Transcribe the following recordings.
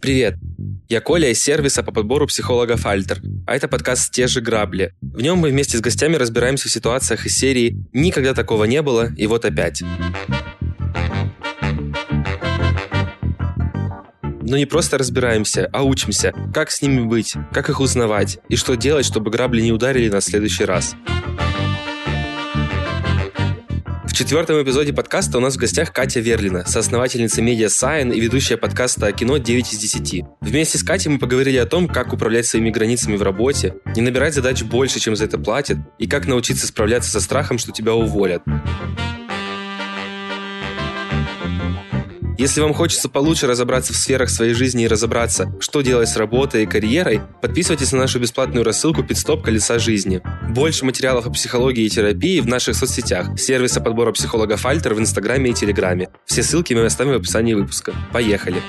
Привет! Я Коля из сервиса по подбору психолога «Фальтер», а это подкаст «Те же грабли». В нем мы вместе с гостями разбираемся в ситуациях из серии «Никогда такого не было, и вот опять». Но не просто разбираемся, а учимся, как с ними быть, как их узнавать и что делать, чтобы грабли не ударили нас в следующий раз. Четвертом эпизоде подкаста у нас в гостях Катя Верлина, соосновательница медиа Сайн и ведущая подкаста «Кино 9 из 10». Вместе с Катей мы поговорили о том, как управлять своими границами в работе, не набирать задач больше, чем за это платят, и как научиться справляться со страхом, что тебя уволят. Если вам хочется получше разобраться в сферах своей жизни и разобраться, что делать с работой и карьерой, подписывайтесь на нашу бесплатную рассылку «Пидстоп колеса жизни». Больше материалов о психологии и терапии в наших соцсетях, сервиса подбора психолога «Фальтер» в Инстаграме и Телеграме. Все ссылки мы оставим в описании выпуска. Поехали!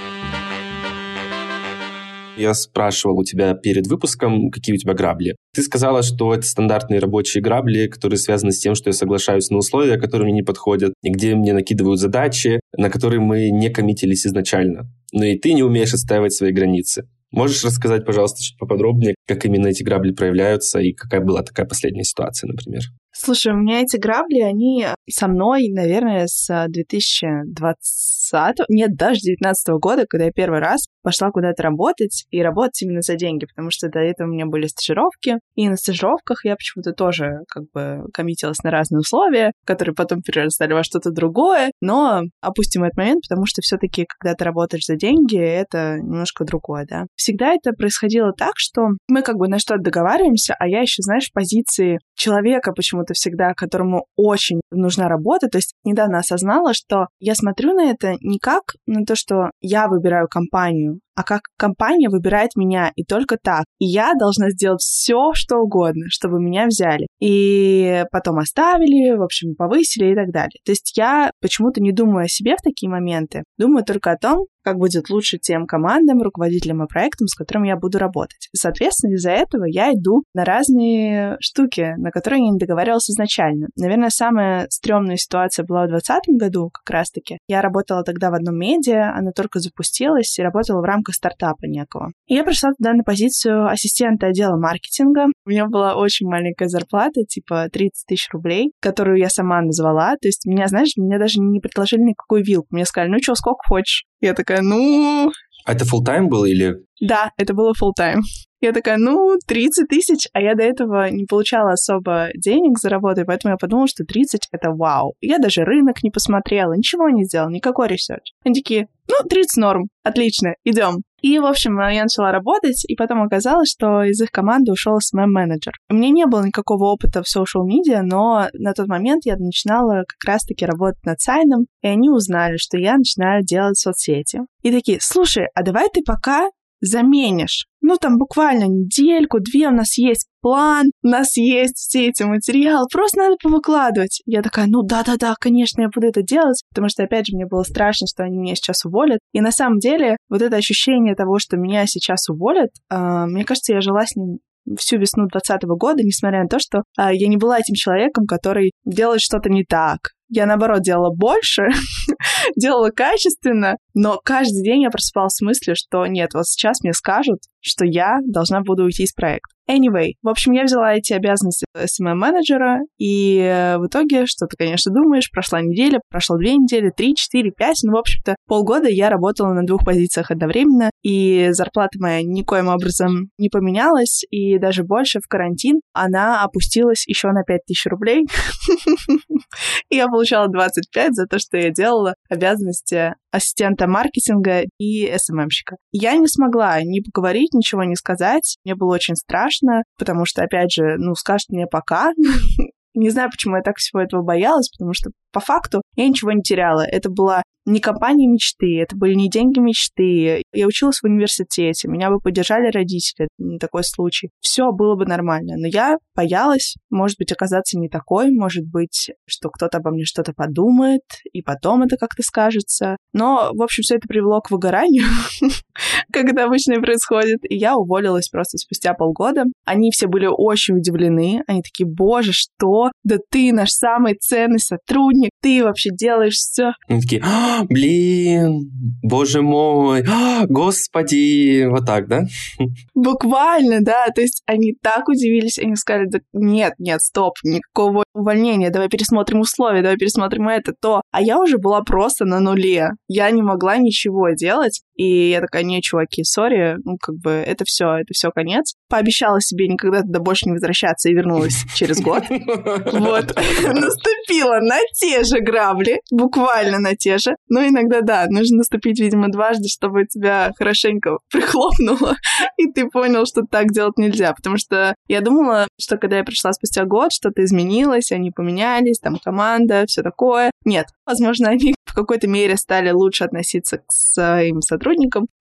Я спрашивал у тебя перед выпуском, какие у тебя грабли. Ты сказала, что это стандартные рабочие грабли, которые связаны с тем, что я соглашаюсь на условия, которые мне не подходят, и где мне накидывают задачи, на которые мы не коммитились изначально. Но и ты не умеешь отстаивать свои границы. Можешь рассказать, пожалуйста, чуть поподробнее, как именно эти грабли проявляются и какая была такая последняя ситуация, например? Слушай, у меня эти грабли, они со мной, наверное, с 2020, нет, даже 2019 года, когда я первый раз пошла куда-то работать, и работать именно за деньги, потому что до этого у меня были стажировки, и на стажировках я почему-то тоже как бы коммитилась на разные условия, которые потом перерастали во что-то другое, но опустим этот момент, потому что все таки когда ты работаешь за деньги, это немножко другое, да. Всегда это происходило так, что мы как бы на что-то договариваемся, а я еще, знаешь, в позиции человека почему-то всегда, которому очень нужна работа. То есть недавно осознала, что я смотрю на это не как на то, что я выбираю компанию, а как компания выбирает меня, и только так. И я должна сделать все, что угодно, чтобы меня взяли. И потом оставили, в общем, повысили и так далее. То есть я почему-то не думаю о себе в такие моменты, думаю только о том, как будет лучше тем командам, руководителям и проектам, с которыми я буду работать. Соответственно, из-за этого я иду на разные штуки, на которые я не договаривалась изначально. Наверное, самая стрёмная ситуация была в 2020 году как раз-таки. Я работала тогда в одном медиа, она только запустилась и работала в рамках стартапа некого. И я пришла туда на позицию ассистента отдела маркетинга. У меня была очень маленькая зарплата, типа 30 тысяч рублей, которую я сама назвала. То есть меня, знаешь, мне даже не предложили никакую вилку. Мне сказали, ну что, сколько хочешь? Я такая, ну... А это full time был или... Да, это было full time Я такая, ну, 30 тысяч, а я до этого не получала особо денег за работу, поэтому я подумала, что 30 — это вау. Я даже рынок не посмотрела, ничего не сделала, никакой research. Они такие, ну, 30 норм, отлично, идем. И, в общем, я начала работать, и потом оказалось, что из их команды ушел SMM-менеджер. У меня не было никакого опыта в social media, но на тот момент я начинала как раз-таки работать над сайном, и они узнали, что я начинаю делать соцсети. И такие, слушай, а давай ты пока заменишь. Ну, там буквально недельку, две у нас есть план, у нас есть все эти материалы, просто надо повыкладывать. Я такая, ну да-да-да, конечно, я буду это делать, потому что, опять же, мне было страшно, что они меня сейчас уволят. И на самом деле, вот это ощущение того, что меня сейчас уволят, э, мне кажется, я жила с ним всю весну 2020 года, несмотря на то, что э, я не была этим человеком, который делает что-то не так, я, наоборот, делала больше, делала качественно, но каждый день я просыпалась в смысле, что нет, вот сейчас мне скажут, что я должна буду уйти из проекта. Anyway, в общем, я взяла эти обязанности SMM-менеджера, и э, в итоге, что ты, конечно, думаешь, прошла неделя, прошло две недели, три, четыре, пять, ну, в общем-то, полгода я работала на двух позициях одновременно, и зарплата моя никоим образом не поменялась, и даже больше в карантин она опустилась еще на 5000 рублей. И я получала 25 за то, что я делала обязанности ассистента маркетинга и СММщика. Я не смогла ни поговорить, ничего не сказать. Мне было очень страшно, потому что, опять же, ну, скажет мне пока, не знаю, почему я так всего этого боялась, потому что по факту я ничего не теряла. Это была не компания мечты, это были не деньги мечты. Я училась в университете, меня бы поддержали родители на такой случай. Все было бы нормально. Но я боялась, может быть, оказаться не такой, может быть, что кто-то обо мне что-то подумает, и потом это как-то скажется. Но, в общем, все это привело к выгоранию, как это обычно и происходит. И я уволилась просто спустя полгода. Они все были очень удивлены. Они такие, боже, что? Да ты наш самый ценный сотрудник, ты вообще делаешь все. Они такие, «А, блин, боже мой, а, господи, вот так, да? Буквально, да. То есть они так удивились, они сказали, да нет, нет, стоп, никакого увольнения, давай пересмотрим условия, давай пересмотрим это, то. А я уже была просто на нуле. Я не могла ничего делать. И я такая, не, чуваки, сори, ну, как бы, это все, это все конец. Пообещала себе никогда туда больше не возвращаться и вернулась через год. Вот. Наступила на те же грабли, буквально на те же. Но иногда, да, нужно наступить, видимо, дважды, чтобы тебя хорошенько прихлопнуло, и ты понял, что так делать нельзя. Потому что я думала, что когда я пришла спустя год, что-то изменилось, они поменялись, там команда, все такое. Нет, возможно, они в какой-то мере стали лучше относиться к своим сотрудникам,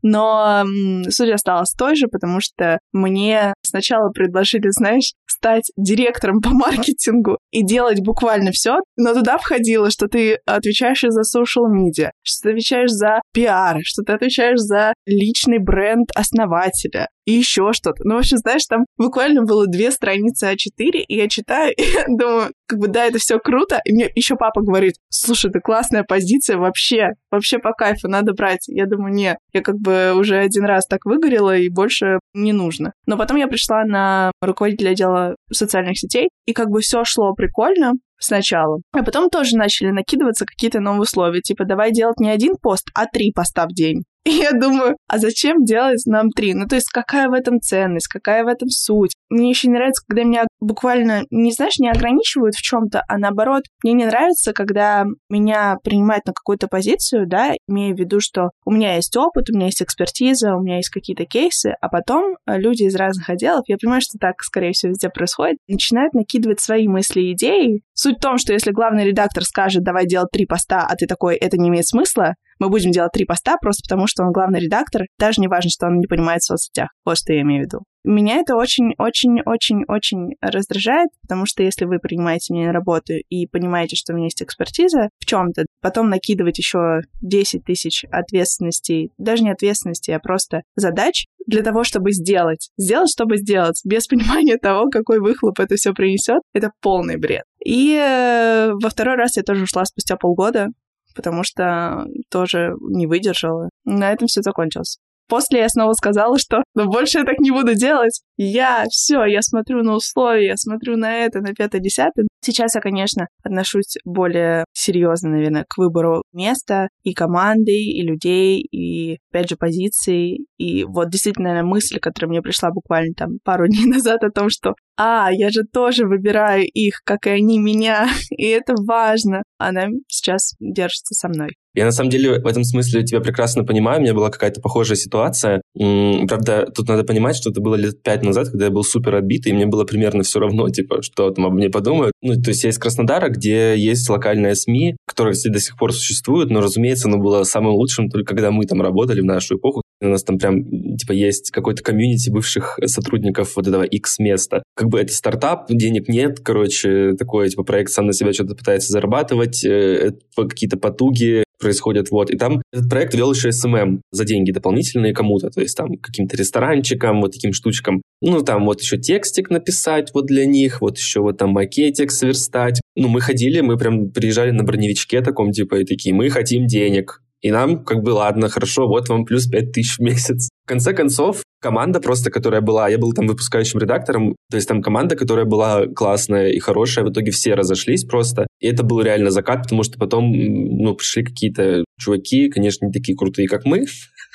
но суть осталась той же, потому что мне сначала предложили, знаешь, стать директором по маркетингу и делать буквально все, но туда входило, что ты отвечаешь за social media, что ты отвечаешь за пиар, что ты отвечаешь за личный бренд основателя и еще что-то. Ну, в общем, знаешь, там буквально было две страницы А4, и я читаю, и я думаю, как бы, да, это все круто. И мне еще папа говорит, слушай, это классная позиция, вообще, вообще по кайфу, надо брать. Я думаю, не, я как бы уже один раз так выгорела, и больше не нужно. Но потом я пришла на руководителя отдела социальных сетей, и как бы все шло прикольно, сначала. А потом тоже начали накидываться какие-то новые условия, типа давай делать не один пост, а три поста в день. И я думаю, а зачем делать нам три? Ну, то есть, какая в этом ценность, какая в этом суть? Мне еще не нравится, когда меня буквально, не знаешь, не ограничивают в чем-то, а наоборот, мне не нравится, когда меня принимают на какую-то позицию, да, имея в виду, что у меня есть опыт, у меня есть экспертиза, у меня есть какие-то кейсы, а потом э, люди из разных отделов, я понимаю, что так, скорее всего, везде происходит, начинают накидывать свои мысли и идеи. Суть в том, что если главный редактор скажет, давай делать три поста, а ты такой, это не имеет смысла, мы будем делать три поста просто потому, что он главный редактор, даже не важно, что он не понимает в соцсетях. Вот что я имею в виду. Меня это очень-очень-очень-очень раздражает, потому что если вы принимаете меня на работу и понимаете, что у меня есть экспертиза в чем-то, потом накидывать еще 10 тысяч ответственностей, даже не ответственностей, а просто задач для того, чтобы сделать. Сделать, чтобы сделать, без понимания того, какой выхлоп это все принесет, это полный бред. И э, во второй раз я тоже ушла спустя полгода, потому что тоже не выдержала. На этом все закончилось. После я снова сказала, что ну, больше я так не буду делать. Я все, я смотрю на условия, я смотрю на это, на пятое-десятое. Сейчас я, конечно, отношусь более серьезно, наверное, к выбору места и команды, и людей, и, опять же, позиций. И вот действительно мысль, которая мне пришла буквально там пару дней назад о том, что а, я же тоже выбираю их, как и они меня, и это важно. Она сейчас держится со мной. Я на самом деле в этом смысле тебя прекрасно понимаю. У меня была какая-то похожая ситуация. Правда, тут надо понимать, что это было лет пять назад, когда я был супер отбитый, и мне было примерно все равно, типа, что там обо мне подумают. Ну, то есть я из Краснодара, где есть локальная СМИ, которая все до сих пор существует, но, разумеется, оно было самым лучшим только когда мы там работали в нашу эпоху. У нас там прям, типа, есть какой-то комьюнити бывших сотрудников вот этого экс-места. Как бы это стартап, денег нет, короче, такой, типа, проект сам на себя что-то пытается зарабатывать, э, какие-то потуги происходят, вот. И там этот проект вел еще SMM за деньги дополнительные кому-то, то есть там каким-то ресторанчикам, вот таким штучкам. Ну, там вот еще текстик написать вот для них, вот еще вот там макетик сверстать. Ну, мы ходили, мы прям приезжали на броневичке таком, типа, и такие, мы хотим денег. И нам как бы, ладно, хорошо, вот вам плюс 5 тысяч в месяц. В конце концов, команда просто, которая была, я был там выпускающим редактором, то есть там команда, которая была классная и хорошая, в итоге все разошлись просто. И это был реально закат, потому что потом, ну, пришли какие-то чуваки, конечно, не такие крутые, как мы,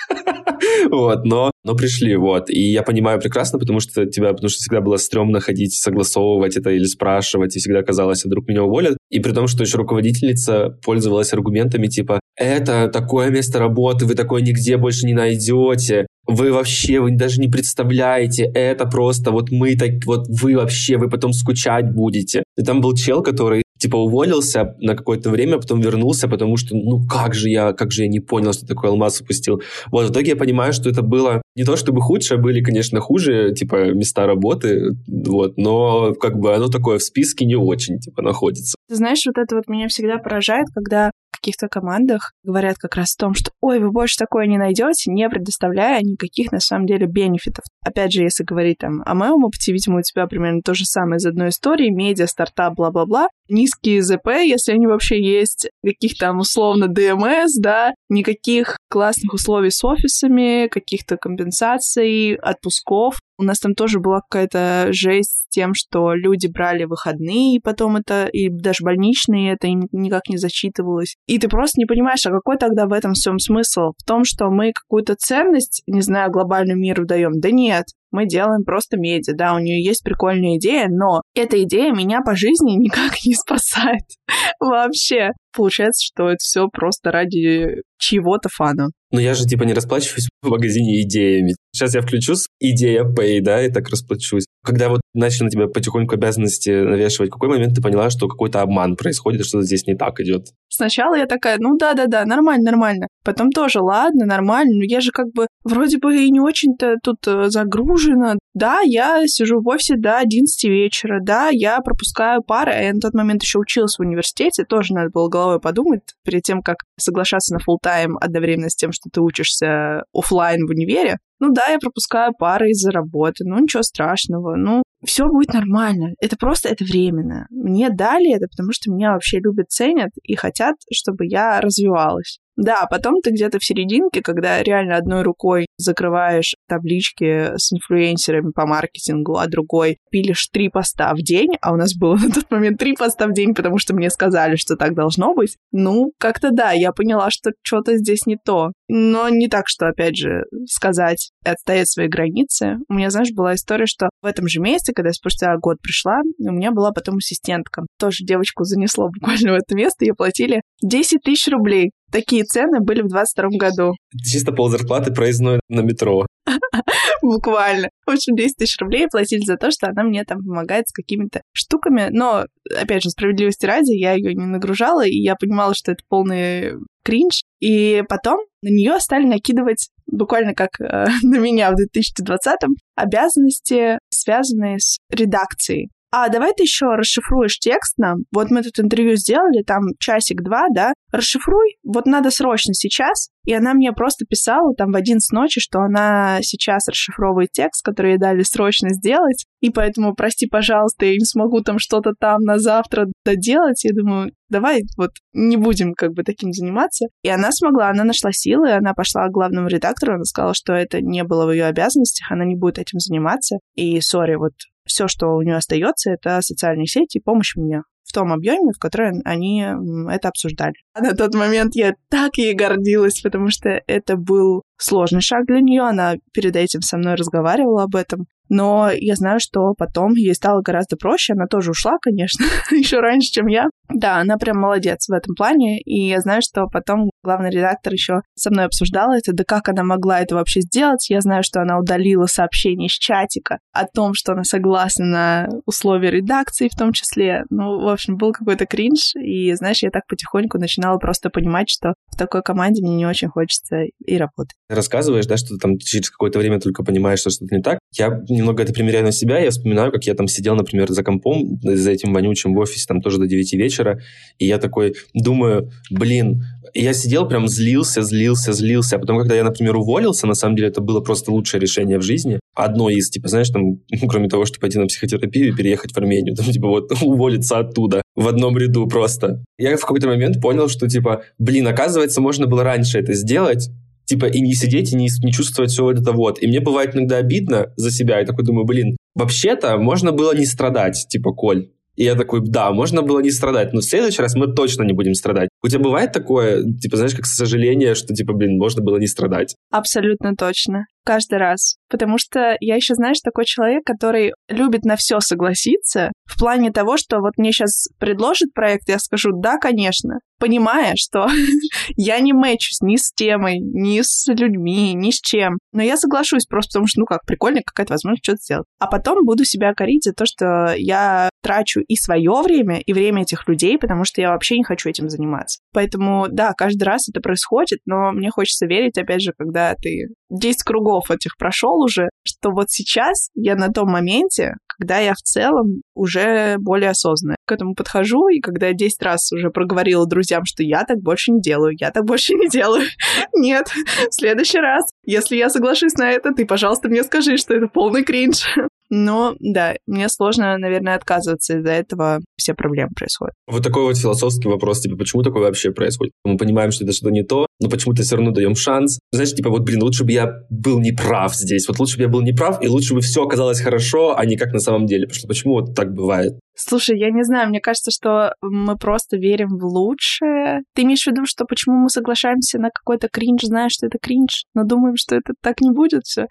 вот, но, но пришли, вот. И я понимаю прекрасно, потому что тебя, потому что всегда было стрёмно ходить, согласовывать это или спрашивать, и всегда казалось, а вдруг меня уволят. И при том, что еще руководительница пользовалась аргументами типа, это такое место работы, вы такое нигде больше не найдете, вы вообще, вы даже не представляете, это просто вот мы так, вот вы вообще, вы потом скучать будете. И там был чел, который типа уволился на какое-то время, потом вернулся, потому что, ну как же я, как же я не понял, что такое алмаз упустил. Вот, в итоге я понимаю, что это было не то чтобы худшее, были, конечно, хуже, типа, места работы, вот, но как бы оно такое в списке не очень, типа, находится. Ты знаешь, вот это вот меня всегда поражает, когда каких-то командах говорят как раз о том, что ой, вы больше такое не найдете, не предоставляя никаких на самом деле бенефитов. Опять же, если говорить там о моем опыте, видимо, у тебя примерно то же самое из одной истории, медиа, стартап, бла-бла-бла, низкие ЗП, если они вообще есть, каких там условно ДМС, да, никаких классных условий с офисами, каких-то компенсаций, отпусков. У нас там тоже была какая-то жесть с тем, что люди брали выходные, и потом это, и даже больничные, это никак не зачитывалось. И ты просто не понимаешь, а какой тогда в этом всем смысл? В том, что мы какую-то ценность, не знаю, глобальному миру даем? Да нет, мы делаем просто медиа, да, у нее есть прикольная идея, но эта идея меня по жизни никак не спасает вообще. Получается, что это все просто ради чьего-то фана. Но я же типа не расплачиваюсь в магазине идеями. Сейчас я включу идея Pay, да, и так расплачусь. Когда вот начали на тебя потихоньку обязанности навешивать, какой момент ты поняла, что какой-то обман происходит, что-то здесь не так идет? Сначала я такая, ну да-да-да, нормально, нормально. Потом тоже, ладно, нормально, но я же как бы вроде бы и не очень-то тут э, загружена. Да, я сижу в офисе до 11 вечера, да, я пропускаю пары, а я на тот момент еще училась в университете, тоже надо было головой подумать перед тем, как соглашаться на full тайм одновременно с тем, что ты учишься офлайн в универе. Ну да, я пропускаю пары из-за работы, ну ничего страшного, ну все будет нормально. Это просто, это временно. Мне дали это, потому что меня вообще любят, ценят и хотят, чтобы я развивалась. Да, потом ты где-то в серединке, когда реально одной рукой закрываешь таблички с инфлюенсерами по маркетингу, а другой пилишь три поста в день, а у нас было на тот момент три поста в день, потому что мне сказали, что так должно быть. Ну, как-то да, я поняла, что что-то здесь не то. Но не так, что, опять же, сказать и отстоять свои границы. У меня, знаешь, была история, что в этом же месте, когда я спустя год пришла, у меня была потом ассистентка. Тоже девочку занесло буквально в это место, ей платили 10 тысяч рублей. Такие цены были в 22 году. Чисто пол зарплаты проездной на метро. Буквально. В общем, 10 тысяч рублей платили за то, что она мне там помогает с какими-то штуками. Но, опять же, справедливости ради, я ее не нагружала, и я понимала, что это полный кринж. И потом на нее стали накидывать буквально как э, на меня в 2020-м обязанности, связанные с редакцией а давай ты еще расшифруешь текст нам. Вот мы тут интервью сделали, там часик-два, да, расшифруй, вот надо срочно сейчас. И она мне просто писала там в 11 ночи, что она сейчас расшифровывает текст, который ей дали срочно сделать, и поэтому, прости, пожалуйста, я не смогу там что-то там на завтра доделать. Я думаю, давай вот не будем как бы таким заниматься. И она смогла, она нашла силы, она пошла к главному редактору, она сказала, что это не было в ее обязанностях, она не будет этим заниматься. И, сори, вот все, что у нее остается, это социальные сети и помощь мне в том объеме, в котором они это обсуждали. А на тот момент я так ей гордилась, потому что это был сложный шаг для нее. Она перед этим со мной разговаривала об этом. Но я знаю, что потом ей стало гораздо проще. Она тоже ушла, конечно, еще раньше, чем я. Да, она прям молодец в этом плане. И я знаю, что потом главный редактор еще со мной обсуждала это, да как она могла это вообще сделать. Я знаю, что она удалила сообщение с чатика о том, что она согласна на условия редакции в том числе. Ну, в общем, был какой-то кринж. И, знаешь, я так потихоньку начинала просто понимать, что в такой команде мне не очень хочется и работать. Рассказываешь, да, что ты там через какое-то время только понимаешь, что что-то не так. Я немного это примеряю на себя, я вспоминаю, как я там сидел, например, за компом, за этим вонючим в офисе, там тоже до 9 вечера, и я такой думаю, блин, я сидел прям злился, злился, злился, а потом, когда я, например, уволился, на самом деле это было просто лучшее решение в жизни. Одно из, типа, знаешь, там, ну, кроме того, чтобы пойти на психотерапию и переехать в Армению, там, типа, вот, уволиться оттуда в одном ряду просто. Я в какой-то момент понял, что, типа, блин, оказывается, можно было раньше это сделать, типа, и не сидеть, и не, не чувствовать все это вот. И мне бывает иногда обидно за себя, и такой думаю, блин, вообще-то можно было не страдать, типа, Коль. И я такой, да, можно было не страдать, но в следующий раз мы точно не будем страдать. У тебя бывает такое, типа, знаешь, как сожаление, что, типа, блин, можно было не страдать? Абсолютно точно. Каждый раз. Потому что я еще, знаешь, такой человек, который любит на все согласиться, в плане того, что вот мне сейчас предложат проект, я скажу, да, конечно, понимая, что я не мэчусь ни с темой, ни с людьми, ни с чем. Но я соглашусь просто потому, что, ну как, прикольно, какая-то возможность что-то сделать. А потом буду себя корить за то, что я трачу и свое время, и время этих людей, потому что я вообще не хочу этим заниматься. Поэтому, да, каждый раз это происходит, но мне хочется верить, опять же, когда ты 10 кругов этих прошел уже, что вот сейчас я на том моменте, когда я в целом уже более осознанно к этому подхожу, и когда я 10 раз уже проговорила друзьям, что я так больше не делаю, я так больше не делаю. Нет, в следующий раз, если я соглашусь на это, ты, пожалуйста, мне скажи, что это полный кринж. Но да, мне сложно, наверное, отказываться из-за этого все проблемы происходят. Вот такой вот философский вопрос, типа, почему такое вообще происходит? Мы понимаем, что это что-то не то, но почему-то все равно даем шанс. Знаешь, типа, вот, блин, лучше бы я был неправ здесь, вот лучше бы я был неправ, и лучше бы все оказалось хорошо, а не как на самом деле. Потому что почему вот так бывает? Слушай, я не знаю, мне кажется, что мы просто верим в лучшее. Ты имеешь в виду, что почему мы соглашаемся на какой-то кринж, зная, что это кринж, но думаем, что это так не будет все?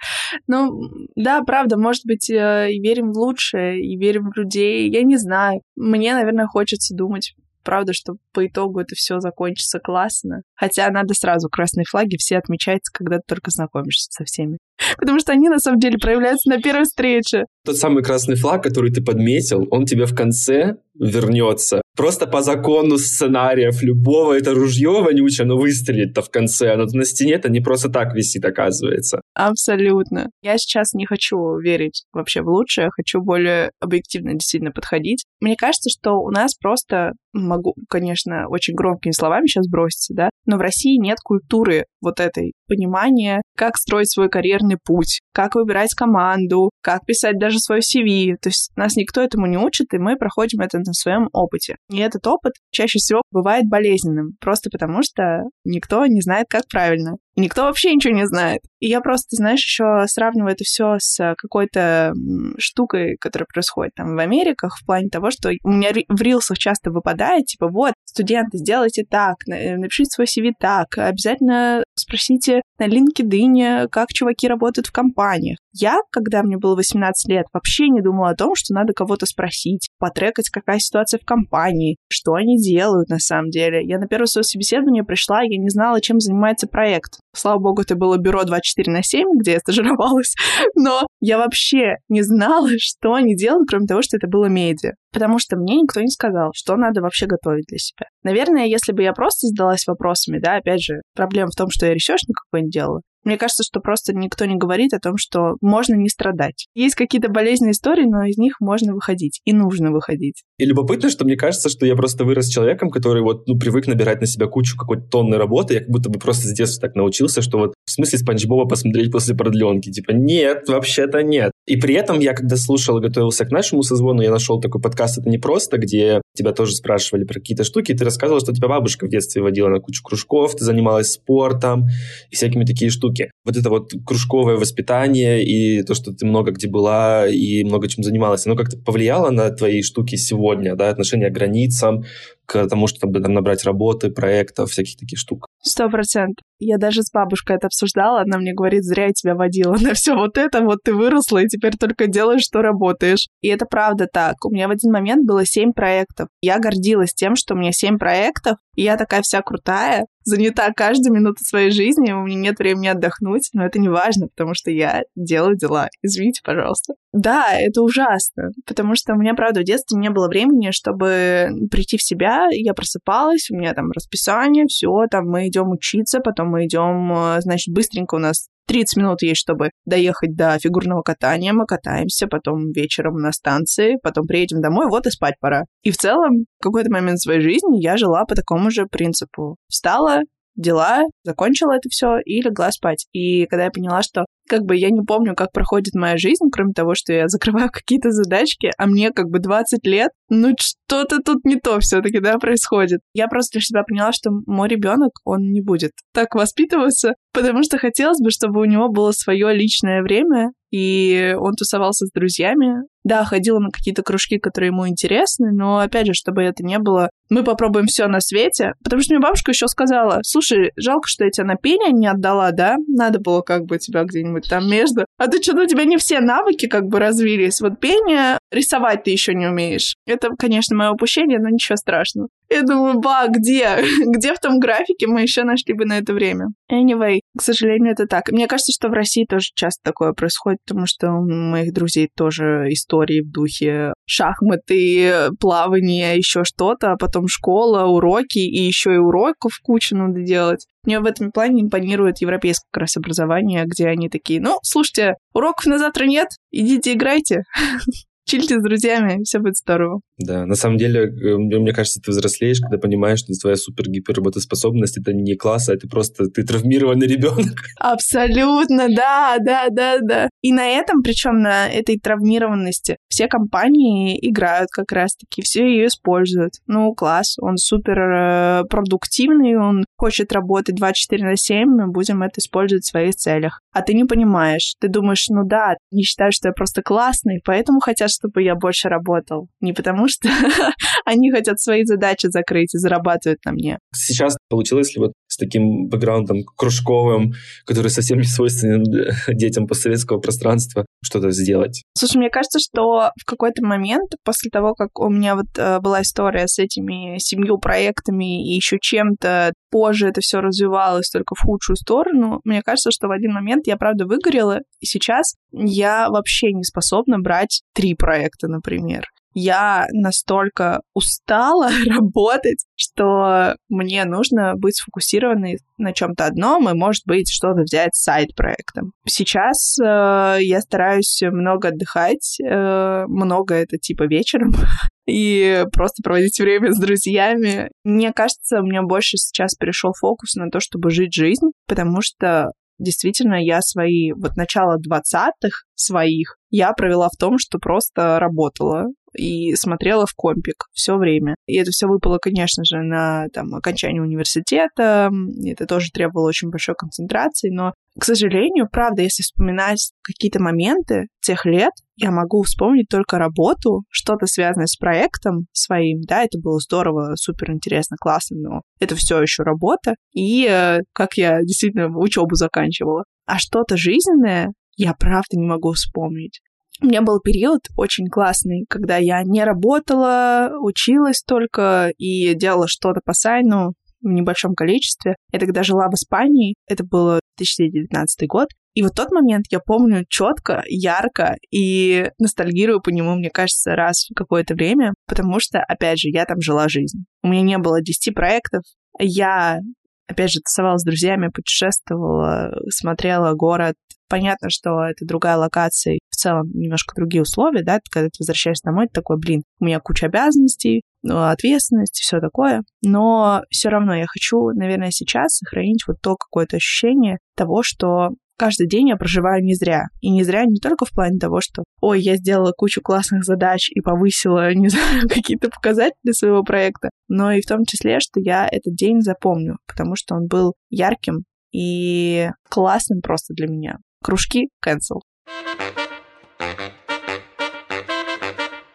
Ну, да, правда, может быть, э, и верим в лучшее, и верим в людей. Я не знаю. Мне, наверное, хочется думать правда, что по итогу это все закончится классно. Хотя надо сразу красные флаги все отмечать, когда ты только знакомишься со всеми. Потому что они на самом деле проявляются на первой встрече. Тот самый красный флаг, который ты подметил, он тебе в конце вернется. Просто по закону сценариев любого это ружье вонючее, оно выстрелит-то в конце. Оно на стене это не просто так висит, оказывается. Абсолютно. Я сейчас не хочу верить вообще в лучшее, хочу более объективно действительно подходить. Мне кажется, что у нас просто, могу, конечно, очень громкими словами сейчас броситься, да, но в России нет культуры вот этой понимания, как строить свой карьерный путь, как выбирать команду, как писать даже свой CV. То есть нас никто этому не учит, и мы проходим это на своем опыте. И этот опыт чаще всего бывает болезненным, просто потому что никто не знает, как правильно. И никто вообще ничего не знает. И я просто, знаешь, еще сравниваю это все с какой-то штукой, которая происходит там в Америках, в плане того, что у меня в рилсах часто выпадает, типа, вот, студенты, сделайте так, напишите свой CV так, обязательно спросите на LinkedIn, как чуваки работают в компаниях. Я, когда мне было 18 лет, вообще не думала о том, что надо кого-то спросить, потрекать, какая ситуация в компании, что они делают на самом деле. Я на первое свое собеседование пришла, я не знала, чем занимается проект. Слава богу, это было бюро 24 на 7, где я стажировалась. Но я вообще не знала, что они делают, кроме того, что это было медиа. Потому что мне никто не сказал, что надо вообще готовить для себя. Наверное, если бы я просто задалась вопросами, да, опять же, проблема в том, что я research никакой не делала, мне кажется, что просто никто не говорит о том, что можно не страдать. Есть какие-то болезненные истории, но из них можно выходить и нужно выходить. И любопытно, что мне кажется, что я просто вырос человеком, который вот, ну, привык набирать на себя кучу какой-то тонны работы. Я как будто бы просто с детства так научился, что вот в смысле Спанч Боба посмотреть после продленки. Типа, нет, вообще-то нет. И при этом я, когда слушал и готовился к нашему созвону, я нашел такой подкаст «Это не просто», где тебя тоже спрашивали про какие-то штуки, и ты рассказывал, что тебя бабушка в детстве водила на кучу кружков, ты занималась спортом и всякими такие штуки. Вот это вот кружковое воспитание и то, что ты много где была и много чем занималась, оно как-то повлияло на твои штуки сегодня, да, отношение к границам, к тому, чтобы там набрать работы, проектов, всяких таких штук. Сто процентов. Я даже с бабушкой это обсуждала, она мне говорит, зря я тебя водила на все вот это, вот ты выросла и теперь только делаешь, что работаешь. И это правда так. У меня в один момент было семь проектов. Я гордилась тем, что у меня семь проектов, и я такая вся крутая, занята каждую минуту своей жизни, у меня нет времени отдохнуть, но это не важно, потому что я делаю дела. Извините, пожалуйста. Да, это ужасно, потому что у меня, правда, в детстве не было времени, чтобы прийти в себя. Я просыпалась, у меня там расписание, все, там мы идем учиться, потом мы идем, э, значит, быстренько у нас 30 минут есть, чтобы доехать до фигурного катания, мы катаемся, потом вечером на станции, потом приедем домой, вот и спать пора. И в целом, в какой-то момент своей жизни я жила по такому же принципу. Встала, дела, закончила это все и легла спать. И когда я поняла, что как бы я не помню, как проходит моя жизнь, кроме того, что я закрываю какие-то задачки, а мне как бы 20 лет, ну что-то тут не то все-таки, да, происходит. Я просто для себя поняла, что мой ребенок, он не будет так воспитываться, потому что хотелось бы, чтобы у него было свое личное время, и он тусовался с друзьями. Да, ходил на какие-то кружки, которые ему интересны, но, опять же, чтобы это не было «мы попробуем все на свете», потому что мне бабушка еще сказала, слушай, жалко, что я тебя на пение не отдала, да? Надо было как бы тебя где-нибудь там между. А ты что-то у тебя не все навыки как бы развились. Вот пение, рисовать ты еще не умеешь. Это, конечно, мое упущение, но ничего страшного. Я думаю, ба, где? где в том графике мы еще нашли бы на это время? Anyway, к сожалению, это так. Мне кажется, что в России тоже часто такое происходит, потому что у моих друзей тоже истории в духе шахматы, плавание, еще что-то, а потом школа, уроки, и еще и уроков кучу надо делать. Мне в этом плане импонирует европейское как раз образование, где они такие, ну, слушайте, уроков на завтра нет, идите играйте. чильте с друзьями, все будет здорово. Да, на самом деле, э, мне кажется, ты взрослеешь, когда понимаешь, что твоя супер-гипер-работоспособность — это не класс, а это просто ты травмированный ребенок. Абсолютно, да, да, да, да. И на этом, причем на этой травмированности, все компании играют как раз-таки, все ее используют. Ну, класс, он супер э, продуктивный, он хочет работать 24 на 7, мы будем это использовать в своих целях. А ты не понимаешь, ты думаешь, ну да, не считаешь, что я просто классный, поэтому хотят, чтобы я больше работал. Не потому что они хотят свои задачи закрыть и зарабатывают на мне. Сейчас получилось ли вот с таким бэкграундом кружковым, который совсем не свойственен детям постсоветского пространства, что-то сделать? Слушай, мне кажется, что в какой-то момент, после того, как у меня вот э, была история с этими семью проектами и еще чем-то, позже это все развивалось только в худшую сторону, мне кажется, что в один момент я, правда, выгорела, и сейчас я вообще не способна брать три проекта, например я настолько устала работать, что мне нужно быть сфокусированной на чем-то одном и, может быть, что-то взять сайт-проектом. Сейчас э, я стараюсь много отдыхать, э, много это типа вечером, и просто проводить время с друзьями. Мне кажется, у меня больше сейчас перешел фокус на то, чтобы жить жизнь, потому что действительно я свои, вот начало двадцатых своих, я провела в том, что просто работала и смотрела в компик все время. И это все выпало, конечно же, на там, окончание университета. Это тоже требовало очень большой концентрации, но, к сожалению, правда, если вспоминать какие-то моменты тех лет, я могу вспомнить только работу, что-то связанное с проектом своим, да, это было здорово, супер интересно, классно, но это все еще работа, и э, как я действительно учебу заканчивала. А что-то жизненное я правда не могу вспомнить. У меня был период очень классный, когда я не работала, училась только и делала что-то по сайну в небольшом количестве. Я тогда жила в Испании, это был 2019 год. И вот тот момент я помню четко, ярко и ностальгирую по нему, мне кажется, раз в какое-то время, потому что, опять же, я там жила жизнь. У меня не было 10 проектов, я опять же, тусовалась с друзьями, путешествовала, смотрела город. Понятно, что это другая локация, в целом немножко другие условия, да, когда ты возвращаешься домой, ты такой, блин, у меня куча обязанностей, ну, ответственность, все такое, но все равно я хочу, наверное, сейчас сохранить вот то какое-то ощущение того, что каждый день я проживаю не зря. И не зря не только в плане того, что, ой, я сделала кучу классных задач и повысила, не знаю, какие-то показатели своего проекта, но и в том числе, что я этот день запомню, потому что он был ярким и классным просто для меня. Кружки cancel.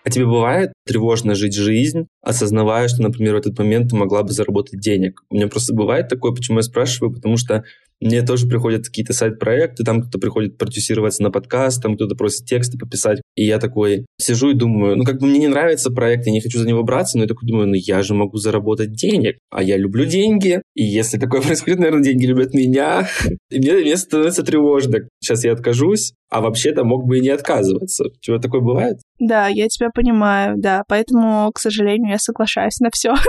А тебе бывает тревожно жить жизнь, осознавая, что, например, в этот момент ты могла бы заработать денег? У меня просто бывает такое, почему я спрашиваю, потому что мне тоже приходят какие-то сайт-проекты, там кто-то приходит продюсироваться на подкаст, там кто-то просит тексты пописать. И я такой сижу и думаю, ну как бы мне не нравится проект, я не хочу за него браться, но я такой думаю, ну я же могу заработать денег, а я люблю деньги. И если такое происходит, наверное, деньги любят меня. И мне, мне становится тревожно. Сейчас я откажусь, а вообще-то мог бы и не отказываться. Чего такое бывает? Да, я тебя понимаю, да. Поэтому, к сожалению, я соглашаюсь на все.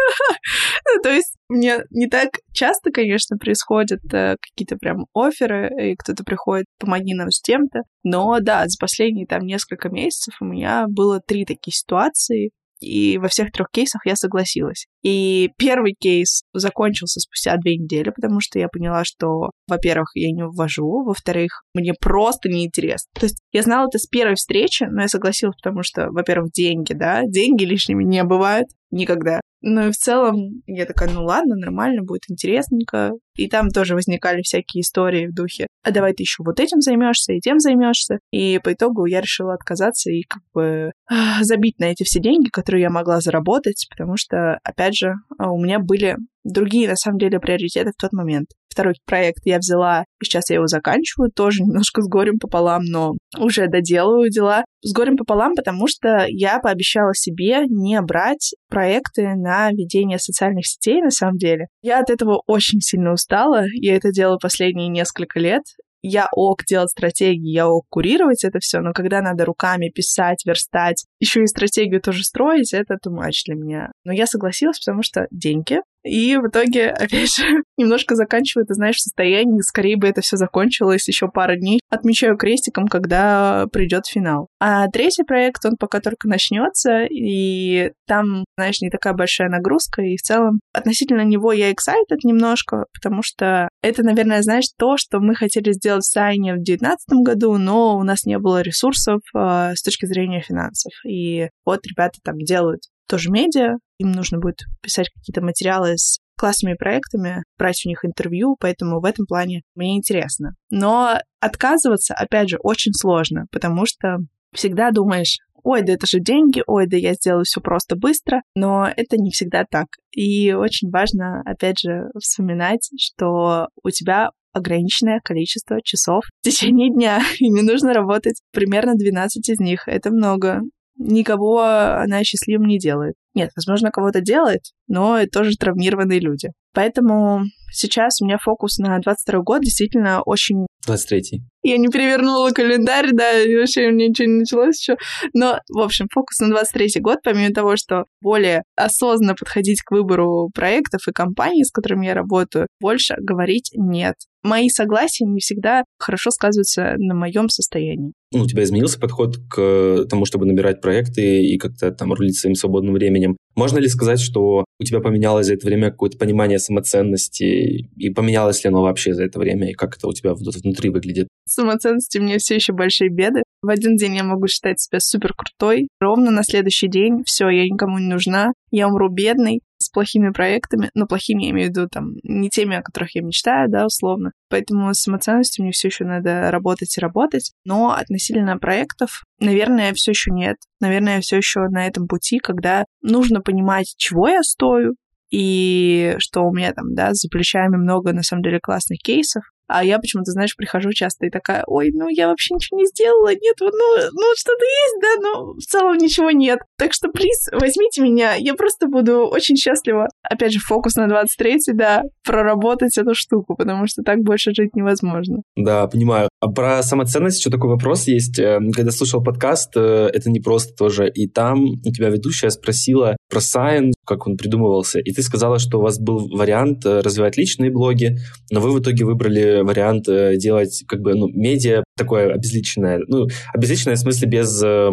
Ну, то есть мне не так часто, конечно, происходят э, какие-то прям оферы, и кто-то приходит, помоги нам с тем-то. Но да, за последние там несколько месяцев у меня было три такие ситуации, и во всех трех кейсах я согласилась. И первый кейс закончился спустя две недели, потому что я поняла, что, во-первых, я не ввожу, во-вторых, мне просто неинтересно. То есть я знала это с первой встречи, но я согласилась, потому что, во-первых, деньги, да, деньги лишними не бывают никогда. Ну и в целом я такая, ну ладно, нормально, будет интересненько. И там тоже возникали всякие истории в духе, а давай ты еще вот этим займешься и тем займешься. И по итогу я решила отказаться и как бы забить на эти все деньги, которые я могла заработать, потому что, опять же, у меня были другие, на самом деле, приоритеты в тот момент. Второй проект я взяла, и сейчас я его заканчиваю, тоже немножко с горем пополам, но уже доделываю дела. С горем пополам, потому что я пообещала себе не брать проекты на ведение социальных сетей, на самом деле. Я от этого очень сильно устала, я это делаю последние несколько лет, я ок делать стратегии, я ок курировать это все, но когда надо руками писать, верстать, еще и стратегию тоже строить, это too much для меня. Но я согласилась, потому что деньги, И в итоге, опять же, немножко заканчиваю, ты знаешь, в состоянии, скорее бы это все закончилось еще пару дней. Отмечаю крестиком, когда придет финал. А третий проект, он пока только начнется, и там, знаешь, не такая большая нагрузка, и в целом относительно него я excited немножко, потому что это, наверное, знаешь, то, что мы хотели сделать в Сайне в 2019 году, но у нас не было ресурсов э, с точки зрения финансов. И вот ребята там делают тоже медиа, им нужно будет писать какие-то материалы с классными проектами, брать у них интервью, поэтому в этом плане мне интересно. Но отказываться, опять же, очень сложно, потому что всегда думаешь, ой, да это же деньги, ой, да я сделаю все просто быстро, но это не всегда так. И очень важно, опять же, вспоминать, что у тебя ограниченное количество часов в течение дня, и не нужно работать примерно 12 из них. Это много никого она счастливым не делает. Нет, возможно, кого-то делает, но это тоже травмированные люди. Поэтому сейчас у меня фокус на 22 год действительно очень... 23-й. Я не перевернула календарь, да, и вообще у меня ничего не началось еще. Но, в общем, фокус на 23 год, помимо того, что более осознанно подходить к выбору проектов и компаний, с которыми я работаю, больше говорить нет. Мои согласия не всегда хорошо сказываются на моем состоянии. Ну, у тебя изменился подход к тому, чтобы набирать проекты и как-то там рулить своим свободным временем. Можно ли сказать, что у тебя поменялось за это время какое-то понимание самоценности, и поменялось ли оно вообще за это время, и как это у тебя внутри выглядит? Самоценности меня все еще большие беды. В один день я могу считать себя супер крутой, ровно на следующий день все, я никому не нужна, я умру бедный, плохими проектами, но плохими я имею в виду там не теми, о которых я мечтаю, да, условно. Поэтому с самоценностью мне все еще надо работать и работать, но относительно проектов, наверное, все еще нет. Наверное, все еще на этом пути, когда нужно понимать, чего я стою, и что у меня там, да, за плечами много, на самом деле, классных кейсов, а я почему-то, знаешь, прихожу часто и такая, ой, ну я вообще ничего не сделала, нет, ну, ну что-то есть, да, но в целом ничего нет. Так что, плиз, возьмите меня, я просто буду очень счастлива. Опять же, фокус на 23-й, да, проработать эту штуку, потому что так больше жить невозможно. Да, понимаю. А про самоценность еще такой вопрос есть. Эм, когда слушал подкаст, э, это не просто тоже, и там у тебя ведущая спросила про Сайн, как он придумывался, и ты сказала, что у вас был вариант э, развивать личные блоги, но вы в итоге выбрали вариант э, делать как бы ну, медиа такое обезличенное. Ну, обезличенное в смысле без э,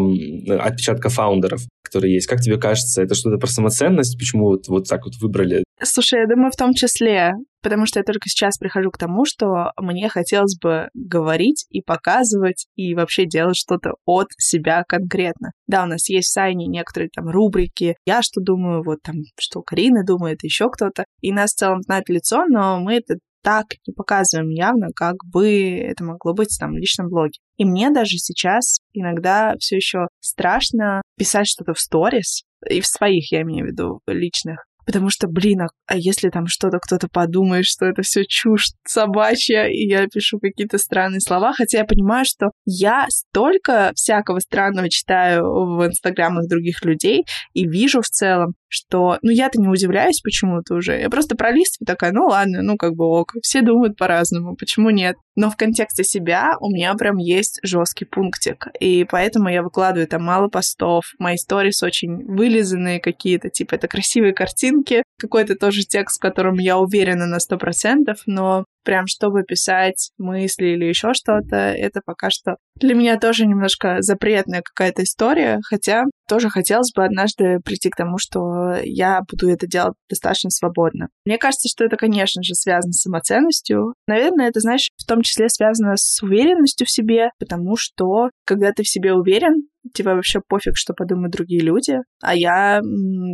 отпечатка фаундеров, которые есть. Как тебе кажется, это что-то про самоценность? Почему вот, вот так вот выбрали? Слушай, я думаю, в том числе, потому что я только сейчас прихожу к тому, что мне хотелось бы говорить и показывать, и вообще делать что-то от себя конкретно. Да, у нас есть в Сайне некоторые там рубрики, я что думаю, вот там, что Карина думает, еще кто-то, и нас в целом знает лицо, но мы это так не показываем явно, как бы это могло быть там в личном блоге. И мне даже сейчас иногда все еще страшно писать что-то в сторис, и в своих, я имею в виду, личных, Потому что, блин, а, а если там что-то кто-то подумает, что это все чушь собачья, и я пишу какие-то странные слова, хотя я понимаю, что я столько всякого странного читаю в инстаграмах других людей и вижу в целом, что, ну, я-то не удивляюсь почему-то уже. Я просто пролистываю такая, ну, ладно, ну, как бы ок. Все думают по-разному, почему нет? Но в контексте себя у меня прям есть жесткий пунктик. И поэтому я выкладываю там мало постов. Мои сторис очень вылизанные какие-то, типа это красивые картинки, какой-то тоже текст, в котором я уверена на сто процентов, но прям чтобы писать мысли или еще что-то, это пока что для меня тоже немножко запретная какая-то история, хотя тоже хотелось бы однажды прийти к тому, что я буду это делать достаточно свободно. Мне кажется, что это, конечно же, связано с самоценностью. Наверное, это, знаешь, в том числе связано с уверенностью в себе, потому что, когда ты в себе уверен, тебе вообще пофиг, что подумают другие люди. А я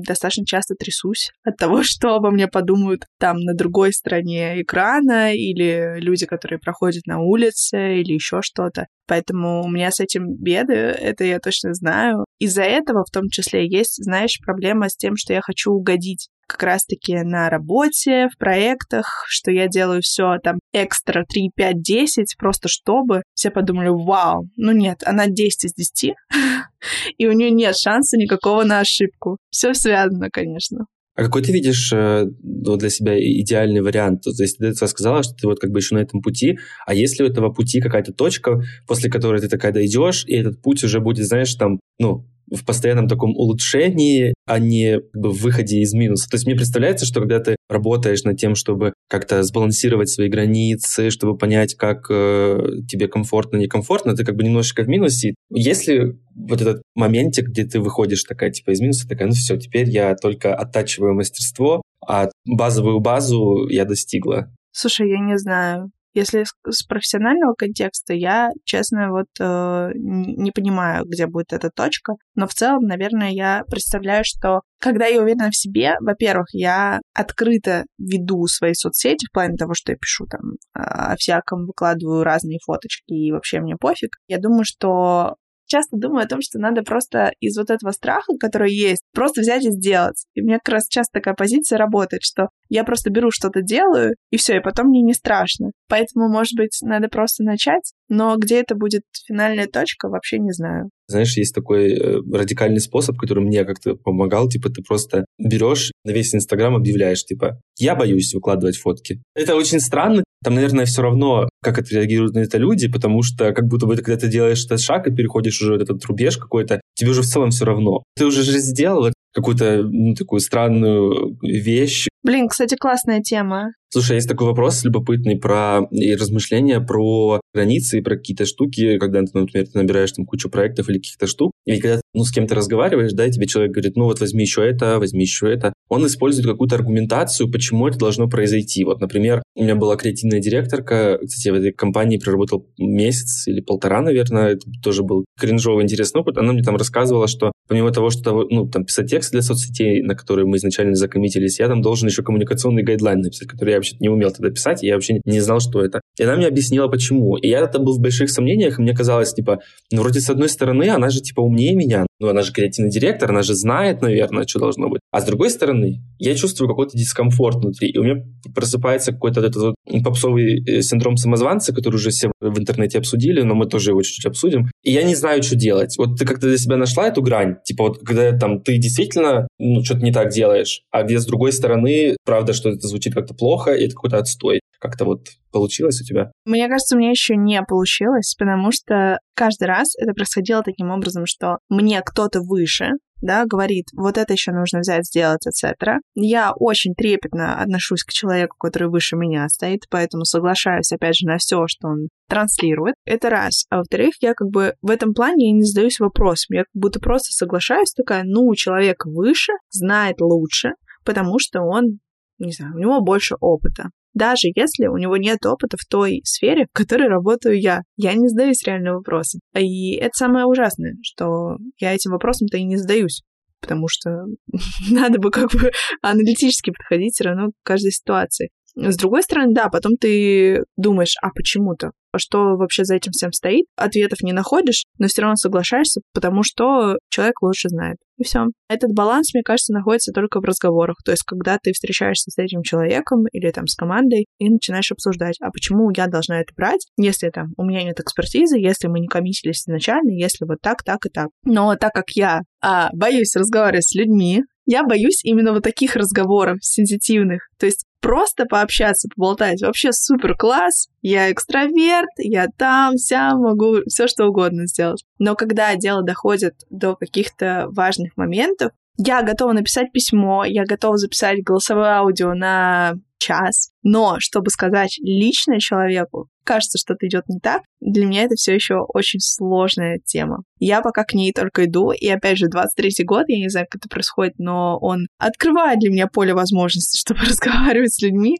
достаточно часто трясусь от того, что обо мне подумают там на другой стороне экрана или люди, которые проходят на улице или еще что-то. Поэтому у меня с этим беды, это я точно знаю. Из-за этого в том числе есть, знаешь, проблема с тем, что я хочу угодить как раз-таки на работе, в проектах, что я делаю все там экстра 3, 5, 10, просто чтобы все подумали, вау, ну нет, она 10 из 10, и у нее нет шанса никакого на ошибку. Все связано, конечно. А какой ты видишь э, вот для себя идеальный вариант? То есть ты сказала, что ты вот как бы еще на этом пути, а есть ли у этого пути какая-то точка, после которой ты такая дойдешь, и этот путь уже будет, знаешь, там, ну, в постоянном таком улучшении, а не в выходе из минуса. То есть мне представляется, что когда ты работаешь над тем, чтобы как-то сбалансировать свои границы, чтобы понять, как э, тебе комфортно, некомфортно, ты как бы немножечко в минусе. Если вот этот моментик, где ты выходишь такая, типа, из минуса, такая, ну все, теперь я только оттачиваю мастерство, а базовую базу я достигла. Слушай, я не знаю. Если с профессионального контекста, я, честно, вот э, не понимаю, где будет эта точка. Но в целом, наверное, я представляю, что когда я уверена в себе, во-первых, я открыто веду свои соцсети в плане того, что я пишу там о всяком, выкладываю разные фоточки, и вообще мне пофиг. Я думаю, что часто думаю о том, что надо просто из вот этого страха, который есть, просто взять и сделать. И у меня как раз часто такая позиция работает, что я просто беру что-то делаю, и все, и потом мне не страшно. Поэтому, может быть, надо просто начать, но где это будет финальная точка, вообще не знаю. Знаешь, есть такой э, радикальный способ, который мне как-то помогал. Типа ты просто берешь на весь Инстаграм объявляешь, типа, я боюсь выкладывать фотки. Это очень странно. Там, наверное, все равно, как отреагируют на это люди, потому что как будто бы когда ты делаешь этот шаг и переходишь уже этот рубеж какой-то, тебе уже в целом все равно. Ты уже же сделал какую-то ну, такую странную вещь. Блин, кстати, классная тема. Слушай, есть такой вопрос любопытный про и размышления про границы и про какие-то штуки, когда например, ты набираешь там кучу проектов или каких-то штук, и когда ну, с кем-то разговариваешь, да, и тебе человек говорит, ну вот возьми еще это, возьми еще это, он использует какую-то аргументацию, почему это должно произойти. Вот, например, у меня была креативная директорка, кстати, я в этой компании проработал месяц или полтора, наверное, это тоже был кринжовый интересный опыт. Она мне там рассказывала, что помимо того, что ну, там писать текст для соцсетей, на которые мы изначально закоммитились, я там должен еще коммуникационный гайдлайн написать, который я вообще не умел тогда писать, и я вообще не знал, что это. И она мне объяснила, почему. И я это был в больших сомнениях, и мне казалось, типа, ну, вроде с одной стороны, она же, типа, умнее меня, ну, она же креативный директор, она же знает, наверное, что должно быть. А с другой стороны, я чувствую какой-то дискомфорт внутри, и у меня просыпается какой-то этот вот попсовый э, синдром самозванца, который уже все в интернете обсудили, но мы тоже его чуть-чуть обсудим. И я не знаю, что делать. Вот ты как-то для себя нашла эту грань? Типа вот когда там ты действительно ну, что-то не так делаешь, а где с другой стороны, правда, что это звучит как-то плохо, и это какой-то отстой. Как-то вот получилось у тебя? Мне кажется, у меня еще не получилось, потому что каждый раз это происходило таким образом, что мне кто-то выше, да, говорит, вот это еще нужно взять, сделать, etc. Я очень трепетно отношусь к человеку, который выше меня стоит, поэтому соглашаюсь, опять же, на все, что он транслирует. Это раз. А во-вторых, я как бы в этом плане я не задаюсь вопросом. Я как будто просто соглашаюсь, такая, ну, человек выше, знает лучше, потому что он не знаю, у него больше опыта даже если у него нет опыта в той сфере, в которой работаю я. Я не задаюсь реально вопросом. И это самое ужасное, что я этим вопросом-то и не задаюсь потому что надо бы как бы аналитически подходить все равно к каждой ситуации. С другой стороны, да, потом ты думаешь, а почему-то? Что вообще за этим всем стоит? Ответов не находишь, но все равно соглашаешься, потому что человек лучше знает. И все. Этот баланс, мне кажется, находится только в разговорах. То есть, когда ты встречаешься с этим человеком или там с командой и начинаешь обсуждать, а почему я должна это брать, если там у меня нет экспертизы, если мы не комиссились изначально, если вот так, так и так. Но так как я а, боюсь разговаривать с людьми, я боюсь именно вот таких разговоров сенситивных. То есть просто пообщаться, поболтать. Вообще супер класс. Я экстраверт, я там, вся могу все что угодно сделать. Но когда дело доходит до каких-то важных моментов, я готова написать письмо, я готова записать голосовое аудио на час, но чтобы сказать лично человеку, кажется, что-то идет не так, для меня это все еще очень сложная тема. Я пока к ней только иду, и опять же, 23-й год, я не знаю, как это происходит, но он открывает для меня поле возможностей, чтобы разговаривать с людьми.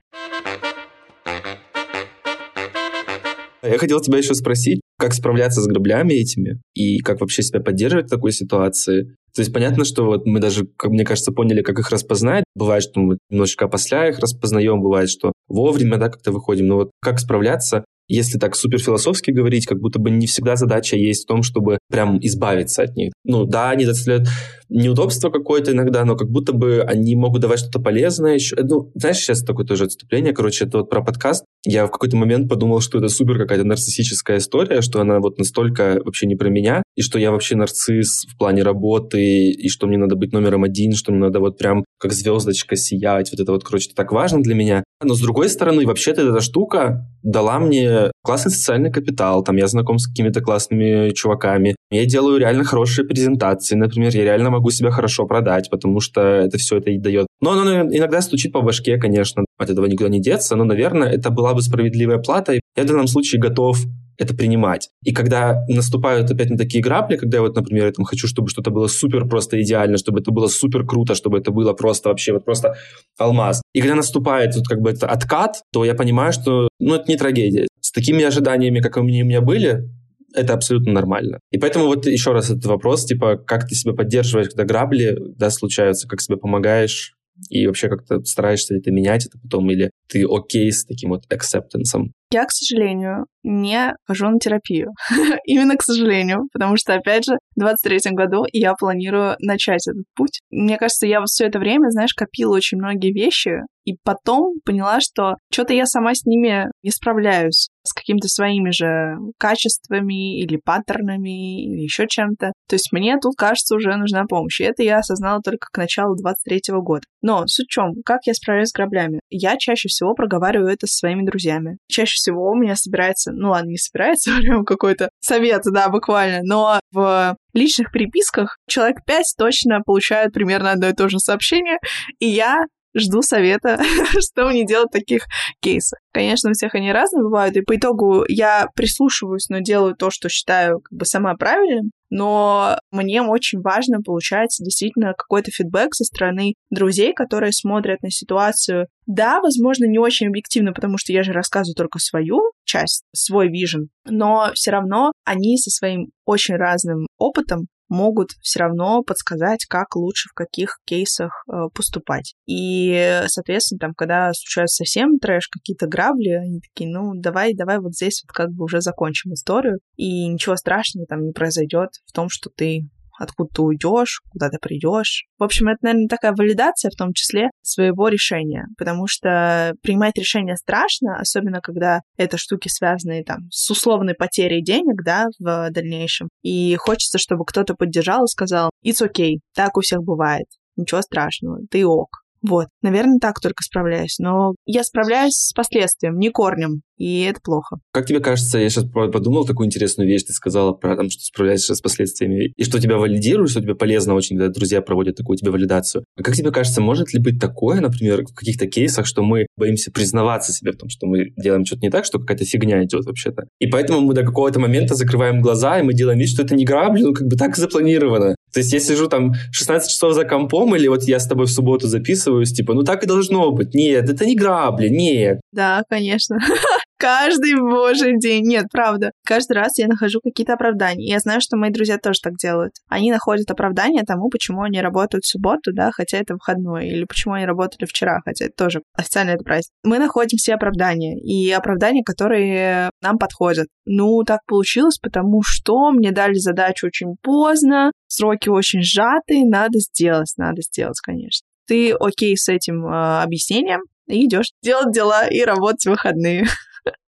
Я хотел тебя еще спросить, как справляться с граблями этими и как вообще себя поддерживать в такой ситуации. То есть понятно, что вот мы даже, как мне кажется, поняли, как их распознать. Бывает, что мы немножечко после их распознаем, бывает, что вовремя, да, как-то выходим. Но вот как справляться если так супер философски говорить, как будто бы не всегда задача есть в том, чтобы прям избавиться от них. Ну да, они доставляют неудобство какое-то иногда, но как будто бы они могут давать что-то полезное еще. Ну, знаешь, сейчас такое тоже отступление, короче, это вот про подкаст. Я в какой-то момент подумал, что это супер какая-то нарциссическая история, что она вот настолько вообще не про меня, и что я вообще нарцисс в плане работы, и что мне надо быть номером один, что мне надо вот прям как звездочка сиять, вот это вот, короче, это так важно для меня. Но с другой стороны, вообще-то эта штука дала мне классный социальный капитал, там я знаком с какими-то классными чуваками, Я делаю реально хорошие презентации, например, я реально могу себя хорошо продать, потому что это все это и дает. Но оно иногда стучит по башке, конечно, от этого никуда не деться, но, наверное, это была бы справедливая плата, я в данном случае готов это принимать. И когда наступают опять на такие грабли, когда я вот, например, я там хочу, чтобы что-то было супер просто идеально, чтобы это было супер круто, чтобы это было просто вообще вот просто алмаз. И когда наступает вот как бы это откат, то я понимаю, что ну это не трагедия. С такими ожиданиями, как они у меня были, это абсолютно нормально. И поэтому вот еще раз этот вопрос, типа, как ты себя поддерживаешь, когда грабли, да, случаются, как себе помогаешь, и вообще как-то стараешься это менять это потом, или ты окей с таким вот acceptance? Я, к сожалению, не хожу на терапию. Именно к сожалению, потому что, опять же, в 23 году я планирую начать этот путь. Мне кажется, я все это время, знаешь, копила очень многие вещи, и потом поняла, что что-то я сама с ними не справляюсь с какими-то своими же качествами или паттернами или еще чем-то. То есть мне тут, кажется, уже нужна помощь. И это я осознала только к началу 23 года. Но суть в чем? Как я справляюсь с граблями? Я чаще всего проговариваю это со своими друзьями. Чаще всего у меня собирается, ну ладно, не собирается, прям какой-то совет, да, буквально, но в личных переписках человек пять точно получают примерно одно и то же сообщение, и я жду совета, что мне делать в таких кейсах. Конечно, у всех они разные бывают, и по итогу я прислушиваюсь, но делаю то, что считаю как бы сама правильным, но мне очень важно получать действительно какой-то фидбэк со стороны друзей, которые смотрят на ситуацию. Да, возможно, не очень объективно, потому что я же рассказываю только свою часть, свой вижен, но все равно они со своим очень разным опытом могут все равно подсказать, как лучше в каких кейсах э, поступать. И, соответственно, там, когда случается совсем трэш, какие-то грабли, они такие, ну, давай, давай вот здесь вот как бы уже закончим историю, и ничего страшного там не произойдет в том, что ты откуда ты уйдешь, куда ты придешь. В общем, это, наверное, такая валидация в том числе своего решения, потому что принимать решение страшно, особенно когда это штуки связаны там с условной потерей денег, да, в дальнейшем. И хочется, чтобы кто-то поддержал и сказал, it's okay, так у всех бывает, ничего страшного, ты ок. Вот, наверное, так только справляюсь. Но я справляюсь с последствием, не корнем и это плохо. Как тебе кажется, я сейчас подумал такую интересную вещь, ты сказала про том, что справляешься с последствиями, и что тебя валидируют, что тебе полезно очень, когда друзья проводят такую тебе валидацию. А как тебе кажется, может ли быть такое, например, в каких-то кейсах, что мы боимся признаваться себе в том, что мы делаем что-то не так, что какая-то фигня идет вообще-то. И поэтому мы до какого-то момента закрываем глаза, и мы делаем вид, что это не грабли, ну как бы так запланировано. То есть я сижу там 16 часов за компом, или вот я с тобой в субботу записываюсь, типа, ну так и должно быть. Нет, это не грабли, нет. Да, конечно. Каждый божий день. Нет, правда. Каждый раз я нахожу какие-то оправдания. Я знаю, что мои друзья тоже так делают. Они находят оправдание тому, почему они работают в субботу, да, хотя это выходной, или почему они работали вчера, хотя это тоже официально это праздник. Мы находим все оправдания, и оправдания, которые нам подходят. Ну, так получилось, потому что мне дали задачу очень поздно, сроки очень сжатые, надо сделать, надо сделать, конечно. Ты окей с этим э, объяснением, и идешь делать дела и работать в выходные.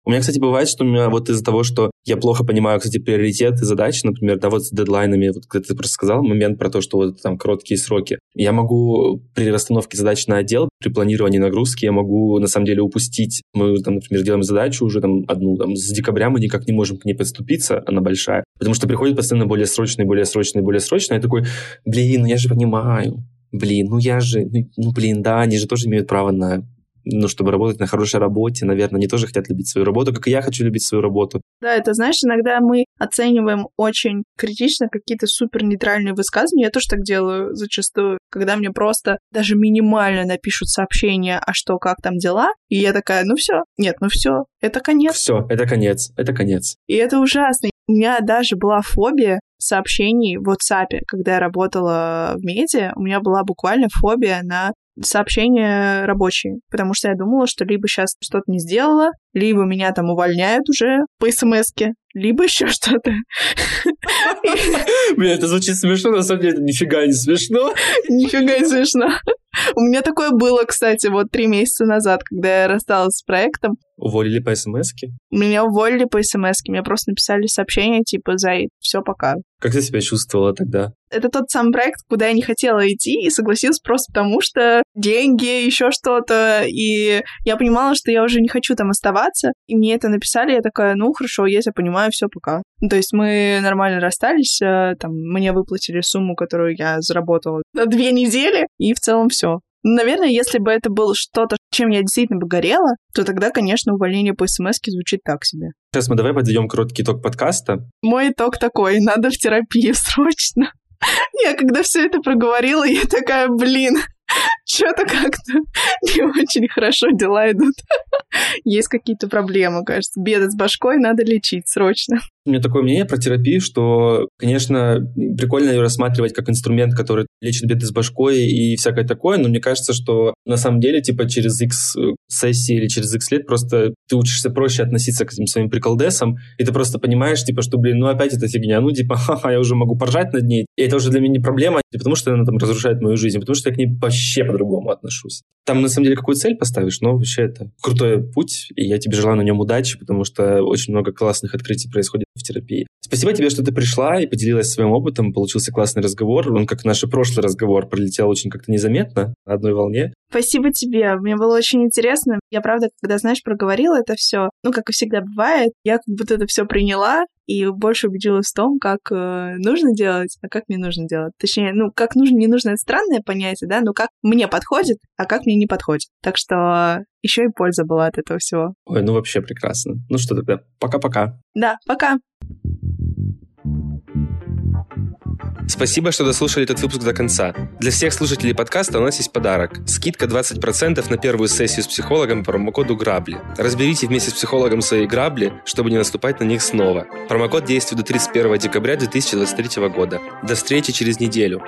У меня, кстати, бывает, что у меня вот из-за того, что я плохо понимаю, кстати, приоритеты задачи, например, да, вот с дедлайнами, вот когда ты просто сказал момент про то, что вот там короткие сроки, я могу при расстановке задач на отдел, при планировании нагрузки, я могу на самом деле упустить, мы там, например, делаем задачу уже там одну, там, с декабря мы никак не можем к ней подступиться, она большая, потому что приходит постоянно более срочные, более срочные, более срочные, я такой, блин, ну я же понимаю, блин, ну я же, ну, ну блин, да, они же тоже имеют право на ну, чтобы работать на хорошей работе, наверное, они тоже хотят любить свою работу, как и я хочу любить свою работу. Да, это, знаешь, иногда мы оцениваем очень критично какие-то супер нейтральные высказывания. Я тоже так делаю зачастую, когда мне просто даже минимально напишут сообщение, а что, как там дела, и я такая, ну все, нет, ну все, это конец. Все, это конец, это конец. И это ужасно. У меня даже была фобия сообщений в WhatsApp, когда я работала в медиа, у меня была буквально фобия на сообщения рабочие, потому что я думала, что либо сейчас что-то не сделала, либо меня там увольняют уже по смс либо еще что-то. Блин, это звучит смешно, на самом деле это нифига не смешно. Нифига не смешно. У меня такое было, кстати, вот три месяца назад, когда я рассталась с проектом. Уволили по смс -ке? Меня уволили по смс -ке. Мне просто написали сообщение типа «Зай, все, пока». Как ты себя чувствовала тогда? Это тот самый проект, куда я не хотела идти и согласилась просто потому, что деньги, еще что-то. И я понимала, что я уже не хочу там оставаться. И мне это написали, я такая, ну хорошо, если я понимаю, все, пока. Ну, то есть мы нормально расстались, э, там мне выплатили сумму, которую я заработала на две недели, и в целом все. Наверное, если бы это было что-то, чем я действительно бы горела, то тогда, конечно, увольнение по смс звучит так себе. Сейчас мы давай подведем короткий итог подкаста. Мой итог такой, надо в терапию срочно. Я когда все это проговорила, я такая, блин, что-то как-то не очень хорошо дела идут. Есть какие-то проблемы, кажется. Беды с башкой надо лечить срочно. У меня такое мнение про терапию, что, конечно, прикольно ее рассматривать как инструмент, который лечит беды с башкой и всякое такое, но мне кажется, что на самом деле, типа, через X сессии или через X лет просто ты учишься проще относиться к этим своим приколдесам, и ты просто понимаешь, типа, что, блин, ну опять эта фигня, ну, типа, ха-ха, я уже могу поржать над ней, и это уже для меня не проблема, не потому что она там разрушает мою жизнь, а потому что я к ней вообще по-другому отношусь. Там, на самом деле, какую цель поставишь, но вообще это крутой путь, и я тебе желаю на нем удачи, потому что очень много классных открытий происходит в терапии. Спасибо тебе, что ты пришла и поделилась своим опытом. Получился классный разговор. Он, как наш прошлый разговор, пролетел очень как-то незаметно, на одной волне. Спасибо тебе. Мне было очень интересно. Я, правда, когда, знаешь, проговорила это все, ну, как и всегда бывает, я как будто это все приняла и больше убедилась в том, как э, нужно делать, а как не нужно делать. Точнее, ну, как нужно, не нужно, это странное понятие, да, но как мне подходит, а как мне не подходит. Так что еще и польза была от этого всего. Ой, ну вообще прекрасно. Ну что тогда, пока-пока. Да, пока. Спасибо, что дослушали этот выпуск до конца. Для всех слушателей подкаста у нас есть подарок. Скидка 20% на первую сессию с психологом по промокоду «Грабли». Разберите вместе с психологом свои грабли, чтобы не наступать на них снова. Промокод действует до 31 декабря 2023 года. До встречи через неделю.